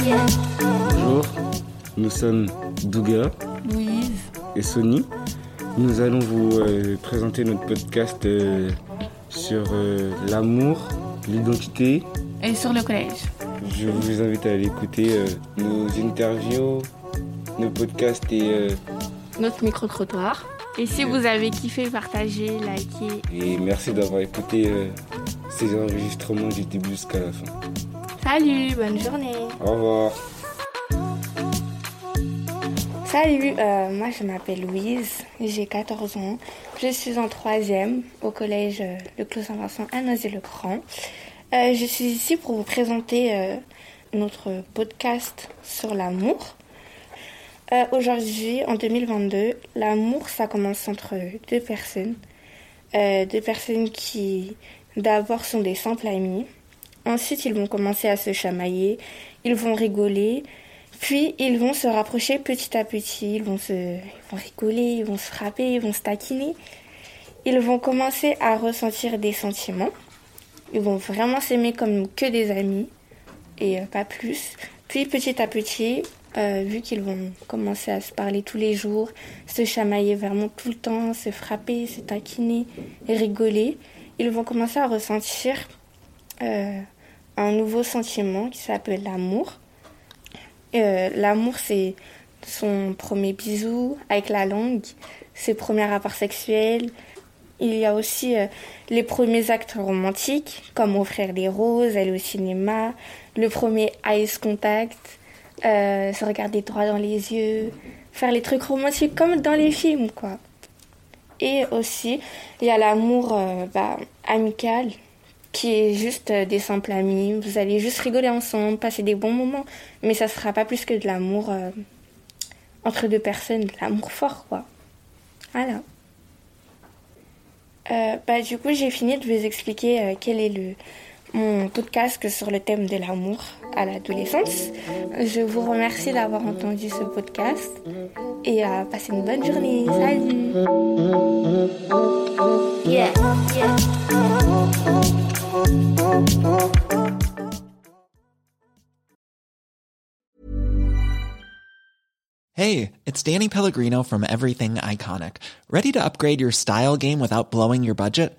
Bonjour, nous sommes Douga Louise. et Sony. Nous allons vous euh, présenter notre podcast euh, sur euh, l'amour, l'identité. Et sur le collège. Je vous invite à aller écouter euh, nos interviews, nos podcasts et, euh, Notre micro-trottoir. Et si vous avez kiffé, partagez, likez. et merci d'avoir écouté euh, ces enregistrements du début jusqu'à la fin. Salut, bonne journée. Au revoir. Salut, euh, moi je m'appelle Louise, j'ai 14 ans. Je suis en troisième au collège euh, Le Clos Saint-Vincent à Noisy-le-Grand. Euh, je suis ici pour vous présenter euh, notre podcast sur l'amour. Euh, Aujourd'hui, en 2022, l'amour, ça commence entre deux personnes. Euh, deux personnes qui d'abord sont des simples amis. Ensuite, ils vont commencer à se chamailler, ils vont rigoler, puis ils vont se rapprocher petit à petit, ils vont, se, ils vont rigoler, ils vont se frapper, ils vont se taquiner. Ils vont commencer à ressentir des sentiments. Ils vont vraiment s'aimer comme que des amis et euh, pas plus. Puis petit à petit, euh, vu qu'ils vont commencer à se parler tous les jours, se chamailler vraiment tout le temps, se frapper, se taquiner rigoler, ils vont commencer à ressentir euh, un nouveau sentiment qui s'appelle l'amour. Euh, l'amour, c'est son premier bisou avec la langue, ses premiers rapports sexuels. Il y a aussi les premiers actes romantiques, comme offrir des roses, aller au cinéma, le premier ice contact, euh, se regarder droit dans les yeux, faire les trucs romantiques comme dans les films, quoi. Et aussi, il y a l'amour euh, bah, amical, qui est juste euh, des simples amis. Vous allez juste rigoler ensemble, passer des bons moments, mais ça sera pas plus que de l'amour entre deux personnes, de l'amour fort, quoi. Voilà. Bah, du coup, j'ai fini de vous expliquer quel est le, mon podcast sur le thème de l'amour à l'adolescence. Je vous remercie d'avoir entendu ce podcast et euh, passez une bonne journée. Salut yeah. Hey, it's Danny Pellegrino from Everything Iconic. Ready to upgrade your style game without blowing your budget?